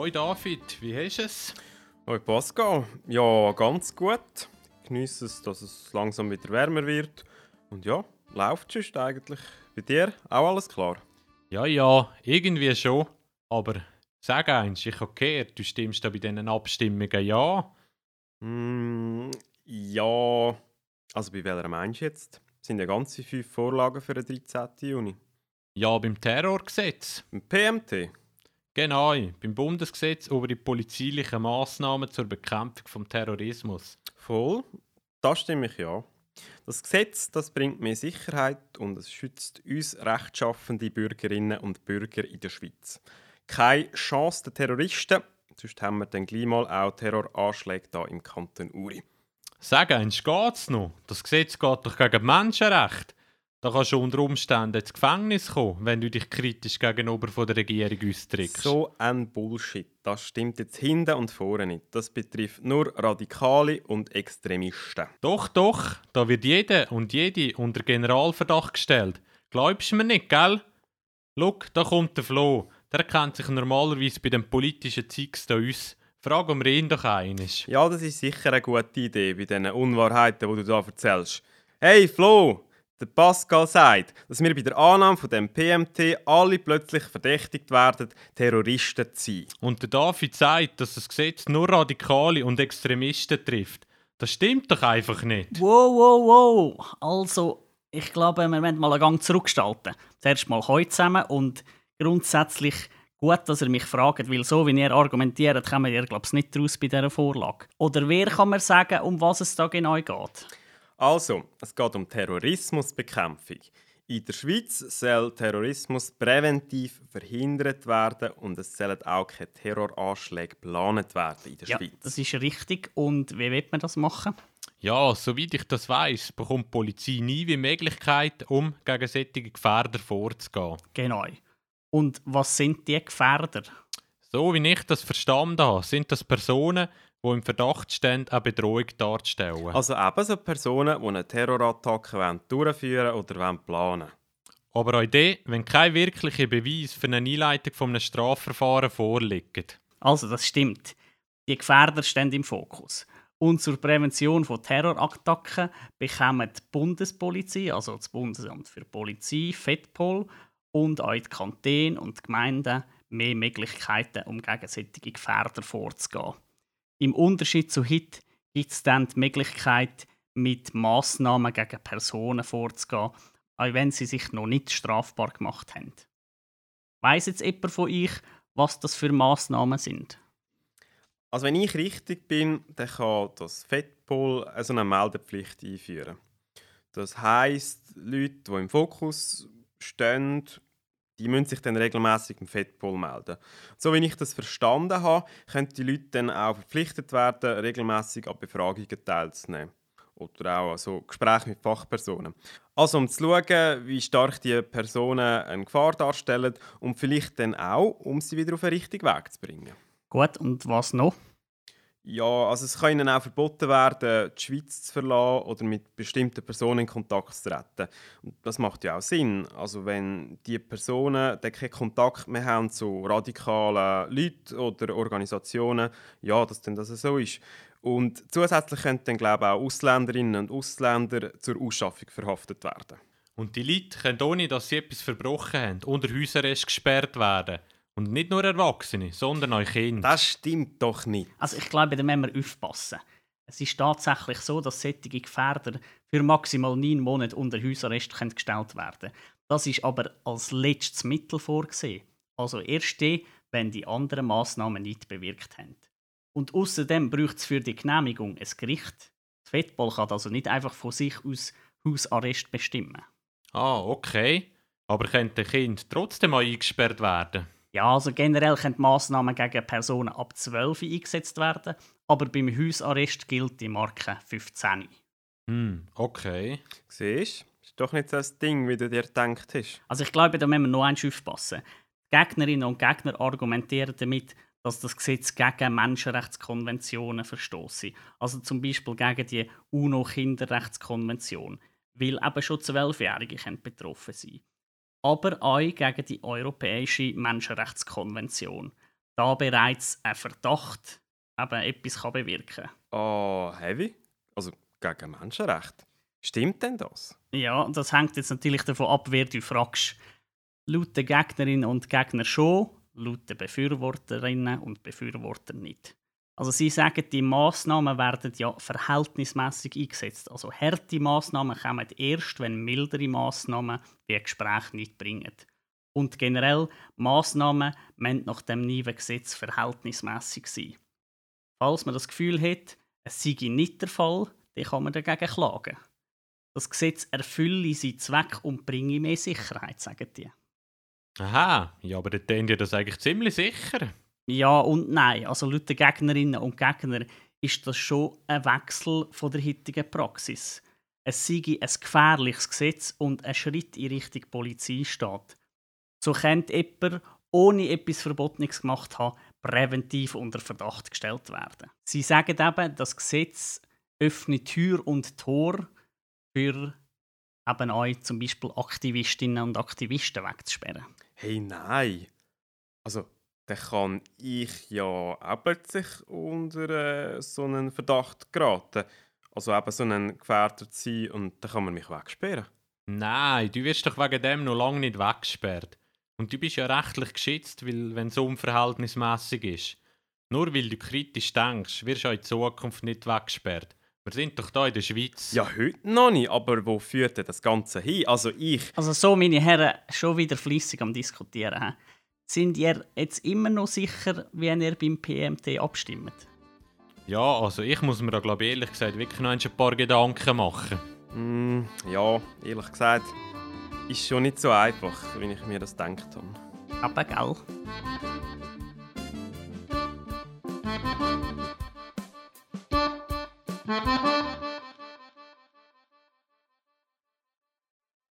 Hoi David, wie hast du es? Hoi Pascal, ja ganz gut. Ich genieße es, dass es langsam wieder wärmer wird. Und ja, läuft es eigentlich. Bei dir auch alles klar? Ja, ja, irgendwie schon. Aber sag eins, ich habe gehört, du stimmst da bei diesen Abstimmungen ja. Mm, ja, also bei welcher meinst du jetzt? Es sind ja ganze fünf Vorlagen für den 13. Juni. Ja, beim Terrorgesetz. Im PMT? Genau, beim Bundesgesetz über die polizeilichen Massnahmen zur Bekämpfung vom Terrorismus. Voll, das stimme ich ja. Das Gesetz das bringt mehr Sicherheit und es schützt uns rechtschaffende Bürgerinnen und Bürger in der Schweiz. Keine Chance der Terroristen, sonst haben wir dann gleich mal auch Terroranschläge hier im Kanton Uri. Sag eins, geht's noch? Das Gesetz geht doch gegen Menschenrechte. Da kannst du unter Umständen ins Gefängnis kommen, wenn du dich kritisch gegenüber von der Regierung ausdrückst. So ein Bullshit. Das stimmt jetzt hinten und vorne nicht. Das betrifft nur Radikale und Extremisten. Doch, doch. Da wird jeder und jede unter Generalverdacht gestellt. Glaubst du mir nicht, gell? Look, da kommt der Flo. Der kennt sich normalerweise bei den politischen Zeugs da aus. Fragen wir ihn doch eines. Ja, das ist sicher eine gute Idee bei diesen Unwahrheiten, die du da erzählst. Hey Flo, der Pascal sagt, dass wir bei der Annahme von dem PMT alle plötzlich verdächtigt werden, Terroristen zu sein. Und der David sagt, dass das Gesetz nur Radikale und Extremisten trifft. Das stimmt doch einfach nicht. Wow, wow, wow. Also, ich glaube, wir müssen mal einen Gang zurückgestalten. Zuerst mal heute zusammen und grundsätzlich gut, dass ihr mich fragt, weil so wie ihr argumentiert, kommen ihr, glaube ich, nicht raus bei dieser Vorlage. Oder wer kann mir sagen, um was es da genau geht? Also, es geht um Terrorismusbekämpfung. In der Schweiz soll Terrorismus präventiv verhindert werden und es sollen auch keine Terroranschläge geplant werden in der ja, Schweiz. Das ist richtig. Und wie wird man das machen? Ja, soweit ich das weiß, bekommt die Polizei nie die Möglichkeit, um gegen solche Gefährder vorzugehen. Genau. Und was sind die Gefährder? So wie ich das verstanden habe, sind das Personen, die im Verdacht stehen, eine Bedrohung darzustellen. Also eben so Personen, die eine Terrorattacke durchführen oder planen Aber auch die, wenn kein wirklicher Beweis für eine Einleitung eines Strafverfahrens vorliegt. Also, das stimmt. Die Gefährder stehen im Fokus. Und zur Prävention von Terrorattacken bekommen die Bundespolizei, also das Bundesamt für Polizei, FEDPOL, und auch die Kantone und die Gemeinden mehr Möglichkeiten, um gegen solche Gefährder vorzugehen. Im Unterschied zu heute gibt es dann die Möglichkeit, mit Massnahmen gegen Personen vorzugehen, auch wenn sie sich noch nicht strafbar gemacht haben. Weiss jetzt jemand von euch, was das für Massnahmen sind? Also wenn ich richtig bin, dann kann das FEDPOL also eine Meldepflicht einführen. Das heißt, Leute, die im Fokus stehen, die müssen sich dann regelmäßig im FEDPOL melden. So wie ich das verstanden habe, können die Leute dann auch verpflichtet werden, regelmäßig an Befragungen teilzunehmen. Oder auch also Gespräche mit Fachpersonen. Also um zu schauen, wie stark die Personen eine Gefahr darstellen und vielleicht dann auch, um sie wieder auf den richtigen Weg zu bringen. Gut, und was noch? Ja, also es kann ihnen auch verboten werden, die Schweiz zu verlassen oder mit bestimmten Personen in Kontakt zu treten. Und das macht ja auch Sinn. Also wenn die Personen dann keinen Kontakt mehr haben zu radikalen Leuten oder Organisationen, ja, dass dann das so ist. Und zusätzlich können dann, glaube ich, auch Ausländerinnen und Ausländer zur Ausschaffung verhaftet werden. Und die Leute können, ohne dass sie etwas verbrochen haben, unter Hausarrest gesperrt werden. Und nicht nur Erwachsene, sondern auch Kinder. Das stimmt doch nicht. Also ich glaube, da müssen wir aufpassen. Es ist tatsächlich so, dass solche Gefährder für maximal neun Monate unter Hausarrest gestellt werden können. Das ist aber als letztes Mittel vorgesehen. Also erst dann, wenn die anderen Massnahmen nicht bewirkt haben. Und außerdem braucht es für die Genehmigung ein Gericht. Das Fettball kann also nicht einfach von sich aus Hausarrest bestimmen. Ah, okay. Aber könnte ein Kind trotzdem mal eingesperrt werden? Ja, also generell können Massnahmen gegen Personen ab 12 eingesetzt werden, aber beim Hausarrest gilt die Marke 15. Hm, okay. Siehst du? Ist doch nicht so das Ding, wie du dir gedacht hast. Also ich glaube, da müssen wir noch eins aufpassen. Die Gegnerinnen und Gegner argumentieren damit, dass das Gesetz gegen Menschenrechtskonventionen verstoße. Also zum Beispiel gegen die UNO-Kinderrechtskonvention, weil eben schon Zwölfjährige betroffen sein aber auch gegen die Europäische Menschenrechtskonvention. da bereits ein Verdacht eben etwas kann bewirken kann. Ah, heavy? Also gegen Menschenrechte. Stimmt denn das? Ja, das hängt jetzt natürlich davon ab, wer du fragst. Laut den Gegnerinnen und Gegner schon, laut den Befürworterinnen und Befürworter nicht. Also sie sagen, die Maßnahmen werden ja verhältnismäßig eingesetzt. Also harte Maßnahmen kommen erst, wenn mildere Maßnahmen wie Gespräch nicht bringen. Und generell Maßnahmen müssen nach dem neuen Gesetz verhältnismäßig sein. Falls man das Gefühl hat, es sei nicht der Fall, dann kann man dagegen klagen. Das Gesetz erfülle seinen Zweck und bringe mehr Sicherheit, sagen die. Aha, ja, aber dann tun die das eigentlich ziemlich sicher. Ja und nein. Also laut den Gegnerinnen und Gegner ist das schon ein Wechsel von der heutigen Praxis. Es sei ein gefährliches Gesetz und ein Schritt in Richtung Polizeistaat. So könnte jemand, ohne etwas Verbotenes gemacht zu haben, präventiv unter Verdacht gestellt werden. Sie sagen eben, das Gesetz öffnet Tür und Tor für eben euch zum Beispiel Aktivistinnen und Aktivisten wegzusperren. Hey, nein. Also, dann kann ich ja eben sich unter äh, so einen Verdacht geraten. Also eben so ein Gefährder sein und dann kann man mich wegsperren. Nein, du wirst doch wegen dem noch lange nicht weggesperrt. Und du bist ja rechtlich geschützt, weil, wenn es unverhältnismäßig ist. Nur weil du kritisch denkst, wirst du auch in Zukunft nicht weggesperrt. Wir sind doch hier in der Schweiz. Ja, heute noch nicht, aber wo führt denn das Ganze hin? Also ich... Also so, meine Herren, schon wieder flüssig am Diskutieren. He? Sind ihr jetzt immer noch sicher, wie ihr beim PMT abstimmt? Ja, also ich muss mir da glaube ich ehrlich gesagt wirklich noch ein paar Gedanken machen. Mm, ja, ehrlich gesagt, ist schon nicht so einfach, wie ich mir das gedacht habe. Aber gell?